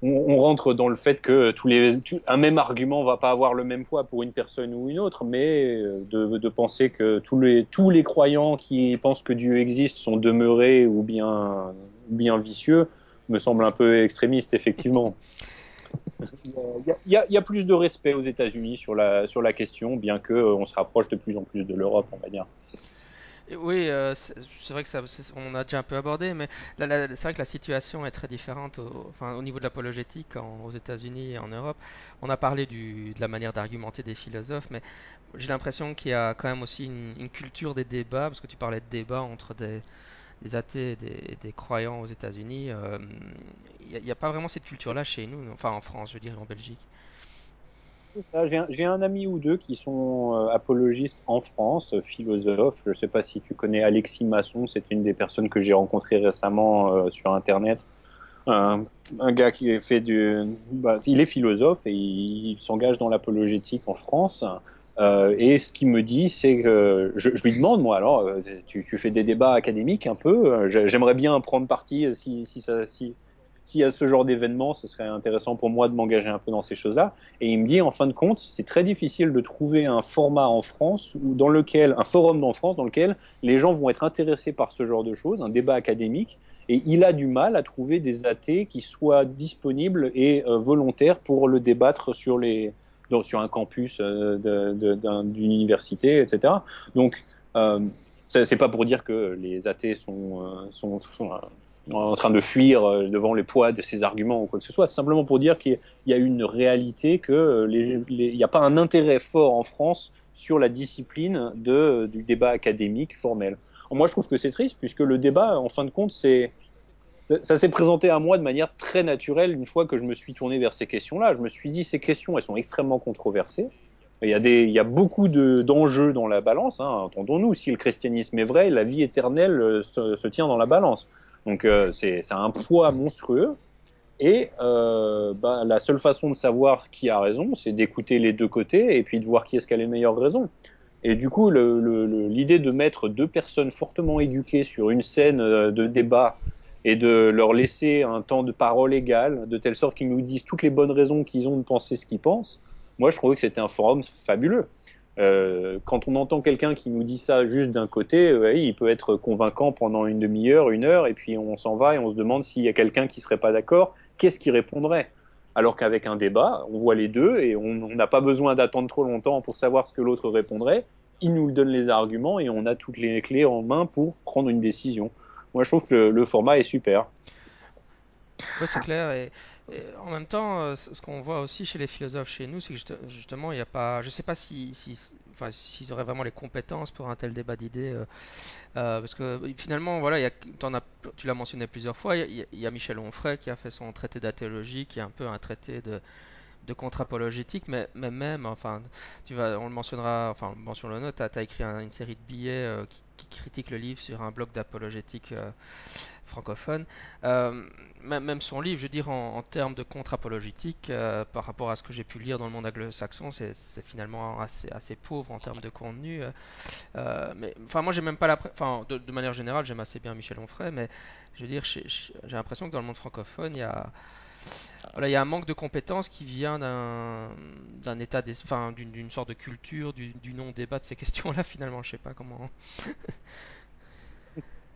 on, rentre dans le fait que tous les, un même argument va pas avoir le même poids pour une personne ou une autre, mais de, de penser que tous les, tous les croyants qui pensent que Dieu existe sont demeurés ou bien, bien vicieux me semble un peu extrémiste, effectivement. Il y, a, plus de respect aux États-Unis sur la, question, bien qu'on se rapproche de plus en plus de l'Europe, on va dire. Oui, euh, c'est vrai que ça, on a déjà un peu abordé, mais c'est vrai que la situation est très différente au, niveau de l'apologétique aux États-Unis et en Europe. On a parlé de la manière d'argumenter des philosophes, mais j'ai l'impression qu'il y a quand même aussi une, culture des débats, parce que tu parlais de débats entre des, des athées des, croyants aux États-Unis. Euh, il n'y a, pas vraiment cette culture-là chez nous, enfin en France, je dire, en Belgique. J'ai un, ami ou deux qui sont euh, apologistes en France, euh, philosophes. Je ne sais pas si tu connais Alexis Masson, c'est une des personnes que j'ai rencontrées récemment euh, sur Internet. Un, un, gars qui fait du, bah, il est philosophe et il, il s'engage dans l'apologétique en France. Euh, et ce qu'il me dit, c'est que je, je, lui demande, moi, alors, tu, tu, fais des débats académiques un peu. J'aimerais bien prendre parti si, si ça, si, a ce genre d'événement, ce serait intéressant pour moi de m'engager un peu dans ces choses-là. Et il me dit, en fin de compte, c'est très difficile de trouver un format en France ou dans lequel, un forum en France dans lequel les gens vont être intéressés par ce genre de choses, un débat académique. Et il a du mal à trouver des athées qui soient disponibles et euh, volontaires pour le débattre sur les, sur un campus euh, d'une université, etc. Donc, euh, c'est pas pour dire que les athées sont, euh, sont, en train de fuir euh, devant les poids de ces arguments ou quoi que ce soit. Simplement pour dire qu'il y a une réalité que il n'y a pas un intérêt fort en France sur la discipline de, du débat académique formel. Moi, je trouve que c'est triste puisque le débat, en fin de compte, c'est ça s'est présenté à moi de manière très naturelle une fois que je me suis tourné vers ces questions-là. Je me suis dit, ces questions, elles sont extrêmement controversées. Il y a, des, il y a beaucoup d'enjeux dans la balance. Hein. Entendons-nous, si le christianisme est vrai, la vie éternelle euh, se, tient dans la balance. Donc euh, c'est un poids monstrueux. Et euh, bah, la seule façon de savoir qui a raison, c'est d'écouter les deux côtés et puis de voir qui est-ce qui a les meilleures raisons. Et du coup, l'idée de mettre deux personnes fortement éduquées sur une scène euh, de débat et de leur laisser un temps de parole égal, de telle sorte qu'ils nous disent toutes les bonnes raisons qu'ils ont de penser ce qu'ils pensent, moi je trouvais que c'était un forum fabuleux. Euh, quand on entend quelqu'un qui nous dit ça juste d'un côté, ouais, il peut être convaincant pendant une demi-heure, une heure, et puis on s'en va et on se demande s'il y a quelqu'un qui serait pas d'accord, qu'est-ce qui répondrait? Alors qu'avec un débat, on voit les deux et on n'a pas besoin d'attendre trop longtemps pour savoir ce que l'autre répondrait. Il nous donne les arguments et on a toutes les clés en main pour prendre une décision. Moi, je trouve que le, format est super. Oui, c'est clair. Et, en même temps, euh, ce qu'on voit aussi chez les philosophes chez nous, c'est que justement, il n'y a pas. Je ne sais pas si, enfin, s'ils auraient vraiment les compétences pour un tel débat d'idées. Euh, euh, parce que finalement, voilà, tu l'as mentionné plusieurs fois, il y, y, a Michel Onfray qui a fait son traité d'athéologie, qui est un peu un traité de, de contre-apologétique, mais, même, enfin, tu vas, on le mentionnera, enfin, mention le note, tu as, écrit un, une série de billets euh, qui, qui, critique le livre sur un blog d'apologétique euh, francophone. Euh, même son livre, je veux dire, en, termes de contre-apologétique, par rapport à ce que j'ai pu lire dans le monde anglo-saxon, c'est finalement assez, pauvre en termes de contenu. Mais, enfin, moi, j'ai même pas la. Enfin, de, de, manière générale, j'aime assez bien Michel Onfray, mais je veux dire, j'ai l'impression que dans le monde francophone, il y a. Il y a un manque de compétences qui vient d'un état, enfin, d'une sorte de culture, du, non-débat de ces questions-là, finalement. Je sais pas comment.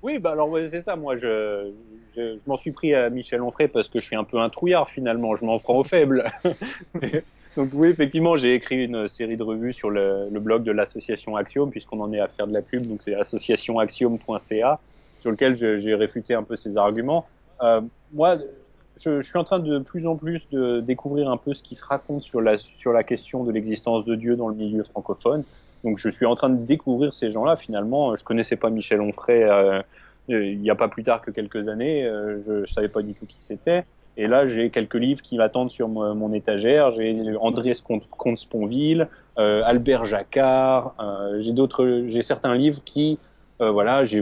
Oui, bah alors c'est ça. Moi, je, je, m'en suis pris à Michel Onfray parce que je suis un peu un trouillard finalement. Je m'en prends aux faibles. Donc oui, effectivement, j'ai écrit une série de revues sur le, blog de l'association Axiom, puisqu'on en est à faire de la pub. Donc c'est associationaxiom.ca, sur lequel j'ai réfuté un peu ses arguments. Euh, moi, je, je, suis en train de plus en plus de découvrir un peu ce qui se raconte sur la, sur la question de l'existence de Dieu dans le milieu francophone. Donc je suis en train de découvrir ces gens-là. Finalement, je connaissais pas Michel Onfray euh, il n'y a pas plus tard que quelques années. Euh, je, je savais pas du tout qui c'était. Et là, j'ai quelques livres qui m'attendent sur mon, étagère. J'ai André Comte-Sponville, euh, Albert Jacquard. Euh, j'ai d'autres, j'ai certains livres qui, euh, voilà, j'ai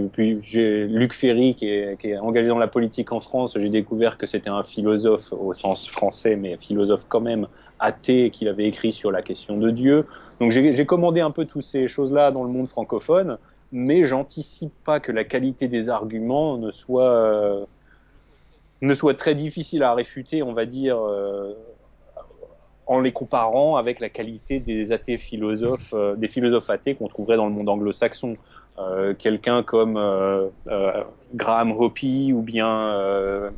Luc Ferry qui est, qui est engagé dans la politique en France. J'ai découvert que c'était un philosophe au sens français, mais philosophe quand même athée, qu'il avait écrit sur la question de Dieu. Donc j'ai commandé un peu toutes ces choses-là dans le monde francophone, mais j'anticipe pas que la qualité des arguments ne soit euh, ne soit très difficile à réfuter, on va dire, euh, en les comparant avec la qualité des athées philosophes, euh, des philosophes athées qu'on trouverait dans le monde anglo-saxon. Euh, quelqu'un comme euh, Graham Hoppe ou bien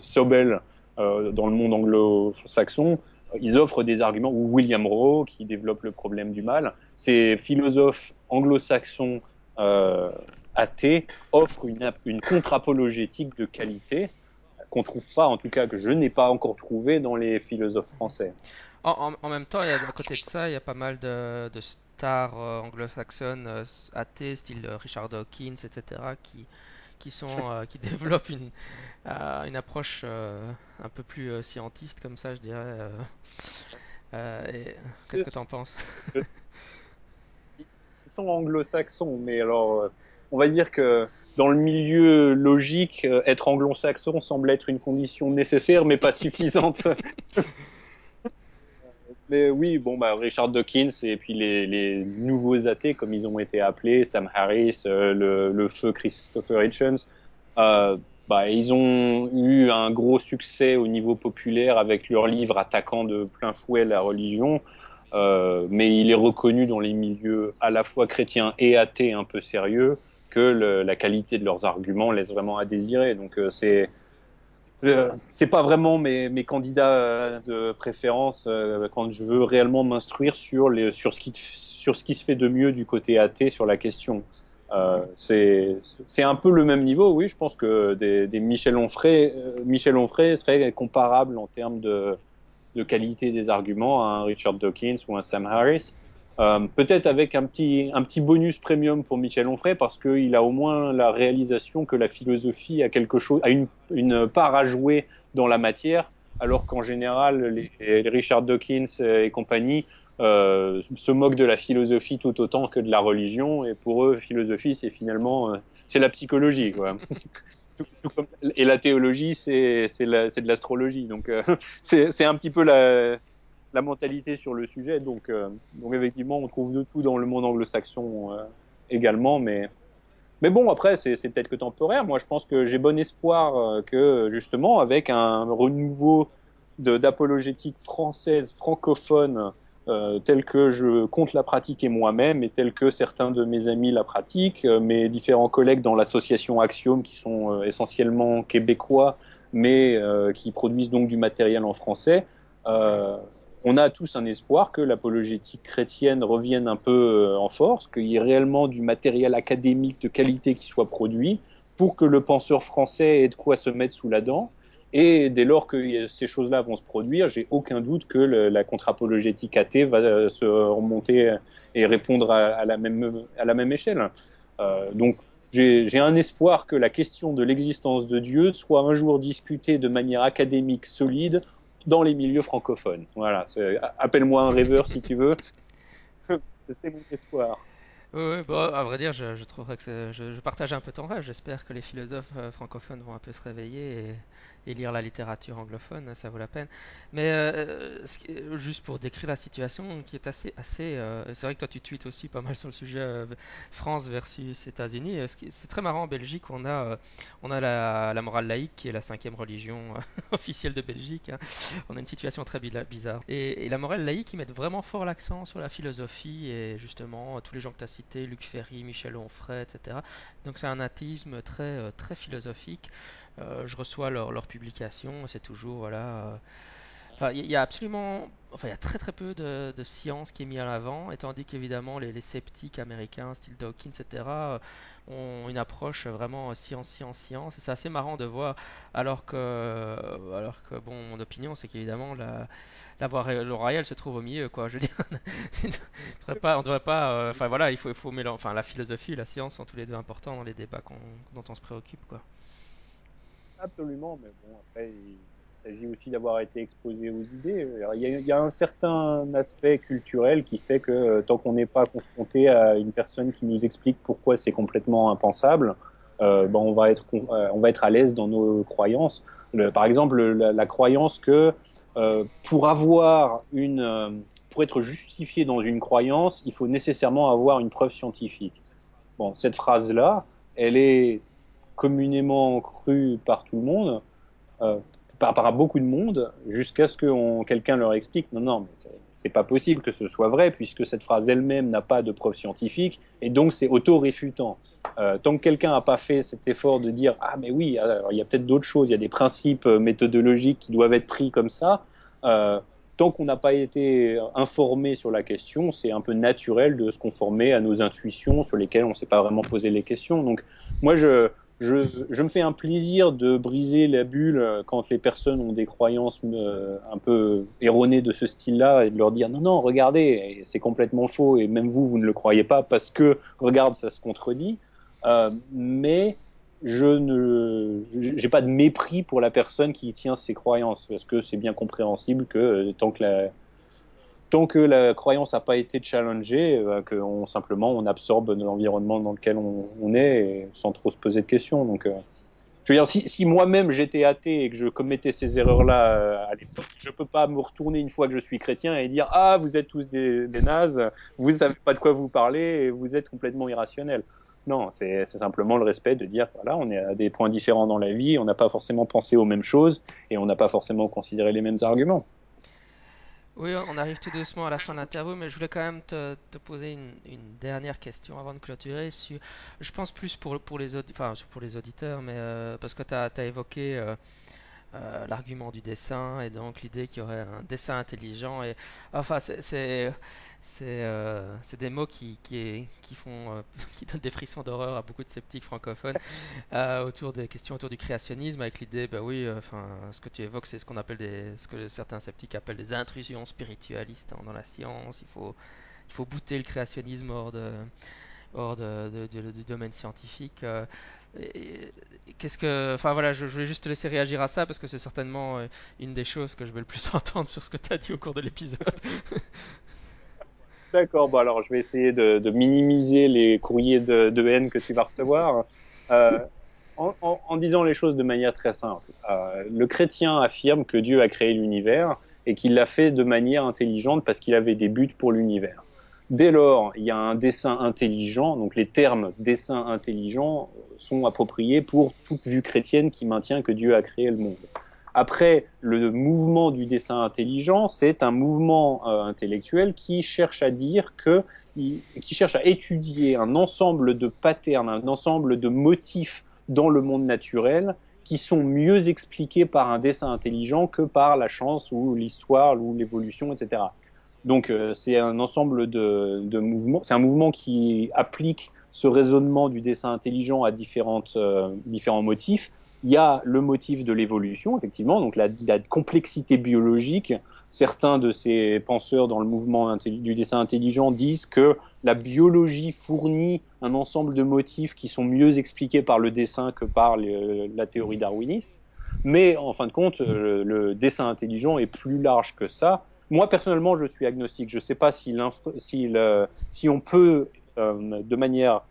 Sobel dans le monde anglo-saxon, ils offrent des arguments, ou William Rowe qui développe le problème du mal. Ces philosophes anglo-saxons athées offrent une, contre-apologétique de qualité qu'on trouve pas, en tout cas que je n'ai pas encore trouvé dans les philosophes français. En, même temps, à côté de ça, il y a pas mal de stars euh, anglo-saxonnes euh, athées, style euh, Richard Dawkins, etc., qui, qui, sont, qui développent une, une approche un peu plus scientiste, comme ça, je dirais. Qu'est-ce que tu en penses? Ils sont anglo-saxons, mais alors, on va dire que dans le milieu logique, être anglo-saxon semble être une condition nécessaire, mais pas suffisante. Mais oui, bon, bah, Richard Dawkins et puis les, nouveaux athées, comme ils ont été appelés, Sam Harris, euh, le, feu Christopher Hitchens, euh, bah, ils ont eu un gros succès au niveau populaire avec leur livre attaquant de plein fouet la religion. Euh, mais il est reconnu dans les milieux à la fois chrétiens et athées un peu sérieux que la qualité de leurs arguments laisse vraiment à désirer. Donc c'est c'est pas vraiment mes, mes, candidats euh, de préférence euh, quand je veux réellement m'instruire sur, sur, ce qui, sur ce qui se fait de mieux du côté athée sur la question. Euh, c'est un peu le même niveau, oui. Je pense que des, des Michel Onfray, euh, Michel Onfray serait comparable en termes de, de qualité des arguments à un Richard Dawkins ou un Sam Harris. Euh, peut-être avec un petit, un petit bonus premium pour Michel Onfray parce qu'il a au moins la réalisation que la philosophie a quelque chose, a une, une part à jouer dans la matière, alors qu'en général, les, Richard Dawkins et compagnie euh, se moquent de la philosophie tout autant que de la religion, et pour eux, philosophie, c'est finalement, euh, c'est la psychologie, quoi. et la théologie, c'est de l'astrologie. Donc, euh, c'est un petit peu la, la mentalité sur le sujet. Donc, euh, donc effectivement, on trouve de tout dans le monde anglo-saxon euh, également, mais mais bon, après, c'est peut-être que temporaire. Moi, je pense que j'ai bon espoir euh, que justement, avec un renouveau d'apologétique française, francophone, euh, tel que je compte la pratiquer moi-même et tel que certains de mes amis la pratiquent, euh, mes différents collègues dans l'association Axiom, qui sont euh, essentiellement québécois, mais qui produisent donc du matériel en français, euh, on a tous un espoir que l'apologétique chrétienne revienne un peu euh, en force, qu'il y ait réellement du matériel académique de qualité qui soit produit pour que le penseur français ait de quoi se mettre sous la dent. Et dès lors que ces choses-là vont se produire, j'ai aucun doute que la contre-apologétique athée va euh, se remonter et répondre à, la, même, échelle. Euh, donc j'ai un espoir que la question de l'existence de Dieu soit un jour discutée de manière académique solide dans les milieux francophones. Voilà, appelle-moi un rêveur si tu veux. C'est mon espoir. Oui, bon, à vrai dire, je, je partage un peu ton rêve. J'espère que les philosophes euh, francophones vont un peu se réveiller et, lire la littérature anglophone, ça vaut la peine. Mais euh, ce, juste pour décrire la situation qui est assez, assez, euh, c'est vrai que toi tu tweets aussi pas mal sur le sujet euh, France versus États-Unis. C'est très marrant en Belgique, on a, euh, on a la, morale laïque qui est la cinquième religion euh, officielle de Belgique. Hein. On a une situation très bizarre. Et, la morale laïque, ils mettent vraiment fort l'accent sur la philosophie et justement tous les gens que tu as Luc Ferry, Michel Onfray, etc. Donc c'est un athéisme très, euh, très philosophique. Euh, je reçois leurs leur publications, c'est toujours, voilà... Euh, enfin, il y, a absolument... Enfin, il y a très très peu de, science qui est mis à l'avant, et tandis qu'évidemment les, les, sceptiques américains, style Dawkins, etc., ont une approche vraiment science, science, science. Et c'est assez marrant de voir, alors que, alors que bon, mon opinion, c'est qu'évidemment la, la voie royale se trouve au milieu, quoi. Je veux dire, on ne devrait pas, on euh, enfin voilà, il faut, il faut mélanger, enfin la philosophie et la science sont tous les deux importants dans les débats dont on se préoccupe, quoi. Absolument, mais bon, après, s'agit aussi d'avoir été exposé aux idées. Il y, a, il un certain aspect culturel qui fait que euh, tant qu'on n'est pas confronté à une personne qui nous explique pourquoi c'est complètement impensable, euh, ben on va être euh, on va être à l'aise dans nos croyances. Par exemple, la, croyance que pour avoir une pour être justifié dans une croyance, il faut nécessairement avoir une preuve scientifique. Bon, cette phrase là, elle est communément crue par tout le monde. Par, par beaucoup de monde jusqu'à ce que quelqu'un leur explique non, non, c'est pas possible que ce soit vrai puisque cette phrase elle-même n'a pas de preuve scientifique et donc c'est auto-réfutant. Euh, tant que quelqu'un n'a pas fait cet effort de dire ah mais oui, il y a peut-être d'autres choses, il y a des principes euh, méthodologiques qui doivent être pris comme ça. Euh, tant qu'on n'a pas été informé sur la question, c'est un peu naturel de se conformer à nos intuitions sur lesquelles on ne s'est pas vraiment posé les questions. Donc moi je je, me fais un plaisir de briser la bulle quand les personnes ont des croyances euh, un peu erronées de ce style-là et de leur dire non, non, regardez, c'est complètement faux et même vous, vous ne le croyez pas parce que, regarde, ça se contredit. Euh, mais je ne, j'ai pas de mépris pour la personne qui tient ses croyances parce que c'est bien compréhensible que euh, tant que la, tant que la croyance n'a pas été challengée, euh, qu'on simplement on absorbe l'environnement dans lequel on, on est sans trop se poser de questions. Donc, euh, je veux dire, si, moi-même j'étais athée et que je commettais ces erreurs-là euh, à l'époque, je peux pas me retourner une fois que je suis chrétien et dire ah vous êtes tous des, nazes, vous savez pas de quoi vous parlez et vous êtes complètement irrationnel. Non, c'est simplement le respect de dire voilà, on est à des points différents dans la vie, on n'a pas forcément pensé aux mêmes choses et on n'a pas forcément considéré les mêmes arguments. Oui, on arrive tout doucement à la fin de l'interview, mais je voulais quand même te, poser une, dernière question avant de clôturer. Sur, je pense plus pour, pour, les, audi enfin, pour les auditeurs, mais euh, parce que tu as, as, évoqué euh, euh, l'argument du dessin et donc l'idée qu'il y aurait un dessin intelligent. Et, enfin, c'est euh, des mots qui, qui, qui font, euh, qui donnent des frissons d'horreur à beaucoup de sceptiques francophones euh, autour des questions autour du créationnisme, avec l'idée, bah oui, enfin, ce que tu évoques, c'est ce qu'on appelle des, ce que certains sceptiques appellent des intrusions spiritualistes hein, dans la science. Il faut, il faut bouter le créationnisme hors de hors de, de, de, du domaine scientifique. Euh, Qu'est-ce que, enfin voilà, je, je, voulais juste te laisser réagir à ça parce que c'est certainement euh, une des choses que je veux le plus entendre sur ce que tu as dit au cours de l'épisode. D'accord, bon alors je vais essayer de, minimiser les courriers de, haine que tu vas recevoir. Euh, en, disant les choses de manière très simple, euh, le chrétien affirme que Dieu a créé l'univers et qu'il l'a fait de manière intelligente parce qu'il avait des buts pour l'univers. Dès lors, il y a un dessin intelligent, donc les termes dessin intelligent sont appropriés pour toute vue chrétienne qui maintient que Dieu a créé le monde. Après, le mouvement du dessin intelligent, c'est un mouvement euh, intellectuel qui cherche à dire que, qui cherche à étudier un ensemble de patterns, un ensemble de motifs dans le monde naturel qui sont mieux expliqués par un dessin intelligent que par la chance ou l'histoire ou l'évolution, etc. Donc euh, c'est un ensemble de, de mouvements. C'est un mouvement qui applique ce raisonnement du dessin intelligent à différentes, euh, différents motifs. Il y a le motif de l'évolution, effectivement, donc la, la, complexité biologique. Certains de ces penseurs dans le mouvement du dessin intelligent disent que la biologie fournit un ensemble de motifs qui sont mieux expliqués par le dessin que par la théorie darwiniste. Mais en fin de compte, le, le dessin intelligent est plus large que ça moi, personnellement, je suis agnostique. Je ne sais pas si, on peut, euh, de manière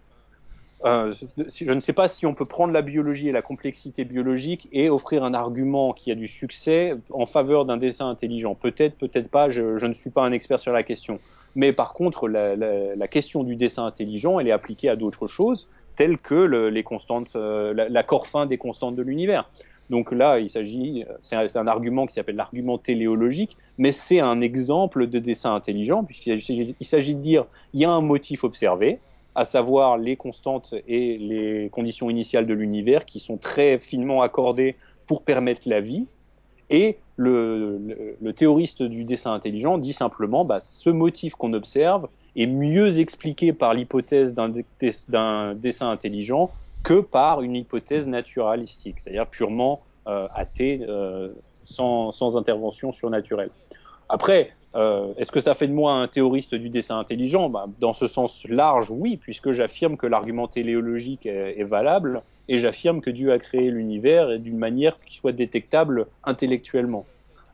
euh, je ne sais pas si on peut prendre la biologie et la complexité biologique et offrir un argument qui a du succès en faveur d'un dessin intelligent. Peut-être, peut-être pas, je, ne suis pas un expert sur la question. Mais par contre, la question du dessin intelligent, elle est appliquée à d'autres choses, telles que le, les constantes, euh, l'accord fin des constantes de l'univers. Donc là, il s'agit, c'est un, argument qui s'appelle l'argument téléologique, mais c'est un exemple de dessin intelligent, puisqu'il s'agit de dire, il y a un motif observé, à savoir les constantes et les conditions initiales de l'univers qui sont très finement accordées pour permettre la vie. Et le théoriste du dessin intelligent dit simplement, bah, ce motif qu'on observe est mieux expliqué par l'hypothèse d'un dessin intelligent que par une hypothèse naturalistique, c'est-à-dire purement euh, athée, euh, sans, intervention surnaturelle. Après, euh, est-ce que ça fait de moi un théoriste du dessin intelligent? Bah, Dans ce sens large, oui, puisque j'affirme que l'argument téléologique est, valable et j'affirme que Dieu a créé l'univers d'une manière qui soit détectable intellectuellement.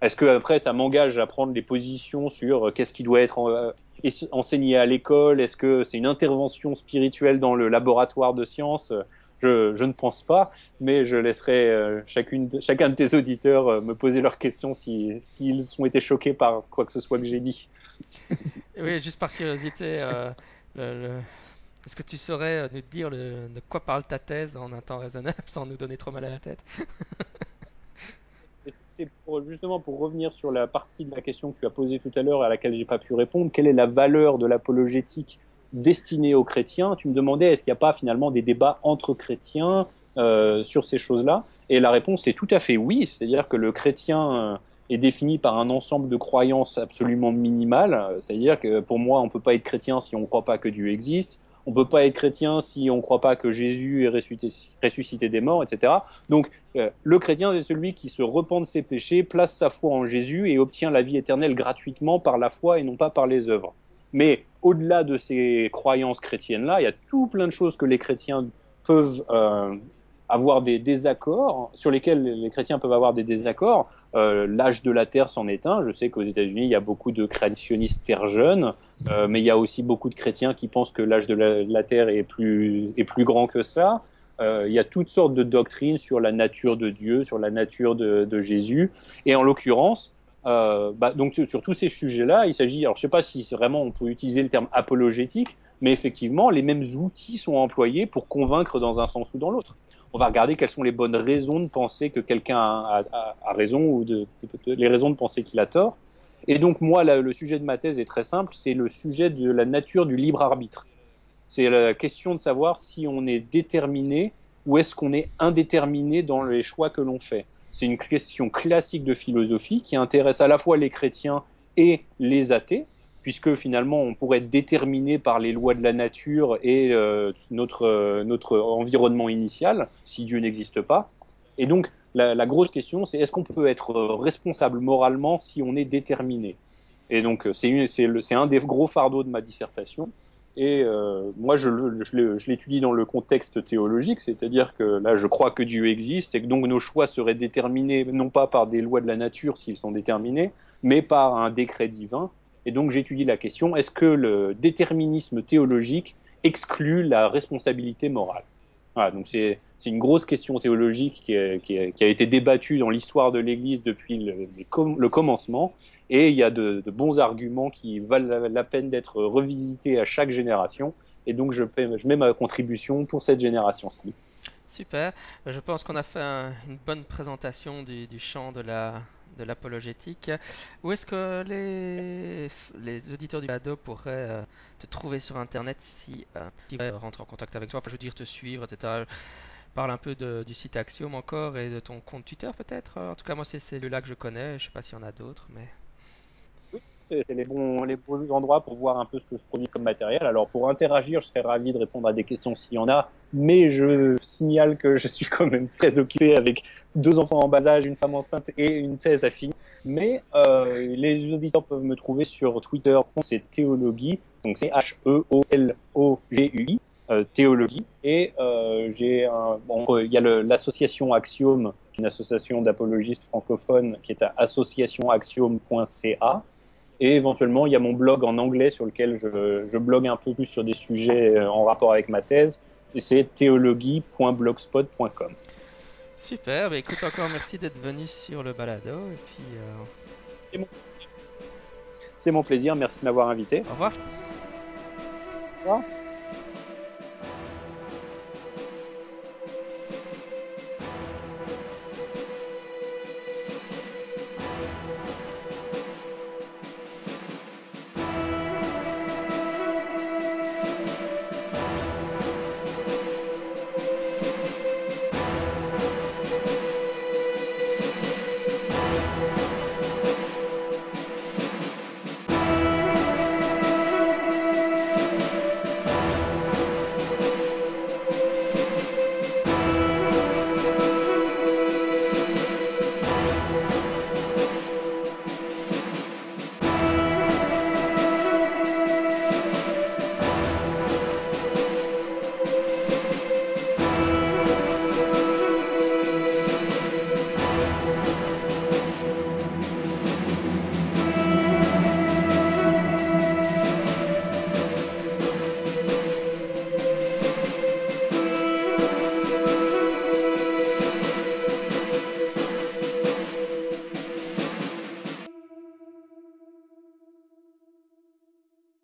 Est-ce que après ça m'engage à prendre des positions sur qu'est-ce qui doit être euh, enseigné à l'école Est-ce que c'est une intervention spirituelle dans le laboratoire de sciences? Je, ne pense pas, mais je laisserai euh, chacun de tes auditeurs me poser leurs questions s'ils si, ont été choqués par quoi que ce soit que j'ai dit. oui, juste par curiosité, euh, est-ce que tu saurais nous dire de quoi parle ta thèse en un temps raisonnable sans nous donner trop mal à la tête? c'est justement pour revenir sur la partie de la question que tu as posée tout à l'heure à laquelle j'ai pas pu répondre. Quelle est la valeur de l'apologétique destinée aux chrétiens? Tu me demandais est-ce qu'il n'y a pas finalement des débats entre chrétiens euh, sur ces choses-là? Et la réponse est tout à fait oui. C'est-à-dire que le chrétien euh, est défini par un ensemble de croyances absolument minimales. C'est-à-dire que pour moi, on peut pas être chrétien si on ne croit pas que Dieu existe on peut pas être chrétien si on ne croit pas que Jésus est ressuscité, ressuscité des morts, etc. Donc euh, le chrétien c'est celui qui se repent de ses péchés, place sa foi en Jésus et obtient la vie éternelle gratuitement par la foi et non pas par les œuvres. Mais au-delà de ces croyances chrétiennes-là, il y a tout plein de choses que les chrétiens peuvent euh, avoir des désaccords, sur lesquels les chrétiens peuvent avoir des désaccords. Euh, L'âge de la Terre s'en est un. Je sais qu'aux États-Unis, il y a beaucoup de créationnistes terre jeunes, euh, mais il y a aussi beaucoup de chrétiens qui pensent que l'âge de la, Terre est plus, est plus grand que ça. Euh, il y a toutes sortes de doctrines sur la nature de Dieu, sur la nature de, Jésus. Et en l'occurrence, bah, donc sur tous ces sujets-là, il s'agit, alors je sais pas si vraiment on peut utiliser le terme apologétique, mais effectivement, les mêmes outils sont employés pour convaincre dans un sens ou dans l'autre on va regarder quelles sont les bonnes raisons de penser que quelqu'un a, raison ou les raisons de penser qu'il a tort. Et donc moi, le sujet de ma thèse est très simple, c'est le sujet de la nature du libre arbitre. C'est la question de savoir si on est déterminé ou est-ce qu'on est indéterminé dans les choix que l'on fait. C'est une question classique de philosophie qui intéresse à la fois les chrétiens et les athées, puisque finalement on pourrait être déterminé par les lois de la nature et euh, notre, euh, notre environnement initial, si Dieu n'existe pas. Et donc la, grosse question, c'est est-ce qu'on peut être responsable moralement si on est déterminé? Et donc c'est un des gros fardeaux de ma dissertation. Et euh, moi, je, je, je l'étudie dans le contexte théologique, c'est-à-dire que là, je crois que Dieu existe et que donc nos choix seraient déterminés non pas par des lois de la nature s'ils sont déterminés, mais par un décret divin. Et donc j'étudie la question, est-ce que le déterminisme théologique exclut la responsabilité morale? Voilà, donc c'est une grosse question théologique qui, a été débattue dans l'histoire de l'Église depuis le, commencement, et il y a de, bons arguments qui valent la, peine d'être revisités à chaque génération, et donc je, je mets ma contribution pour cette génération-ci. Super, je pense qu'on a fait un, une bonne présentation du, du champ de la, de l'apologétique. Où est-ce que les, les auditeurs du balado pourraient euh, te trouver sur Internet si euh, ils veulent rentrer en contact avec toi? Enfin, je veux dire te suivre, etc. Parle un peu du site Axiom encore et de ton compte Twitter peut-être? En tout cas, moi, c'est celui-là que je connais. Je sais pas s'il y en a d'autres, mais c'est les bons, les bons endroits pour voir un peu ce que je produis comme matériel. Alors pour interagir, je serais ravi de répondre à des questions s'il y en a, mais je signale que je suis quand même très occupé avec deux enfants en bas âge, une femme enceinte et une thèse à finir. Mais euh, les auditeurs peuvent me trouver sur Twitter, c'est Théologie, donc c'est H-E-O-L-O-G-U-I, euh, Théologie. Et euh, j'ai un, bon, il y a l'association Axiom, qui est une association d'apologistes francophones, qui est à associationaxiom.ca. Et éventuellement, il y a mon blog en anglais sur lequel je, je blogue un peu plus sur des sujets en rapport avec ma thèse. Et c'est théologie.blogspot.com. Super, bah écoute encore merci d'être venu sur le balado et puis euh... c'est mon... mon plaisir, merci de m'avoir invité. Au revoir. Au revoir.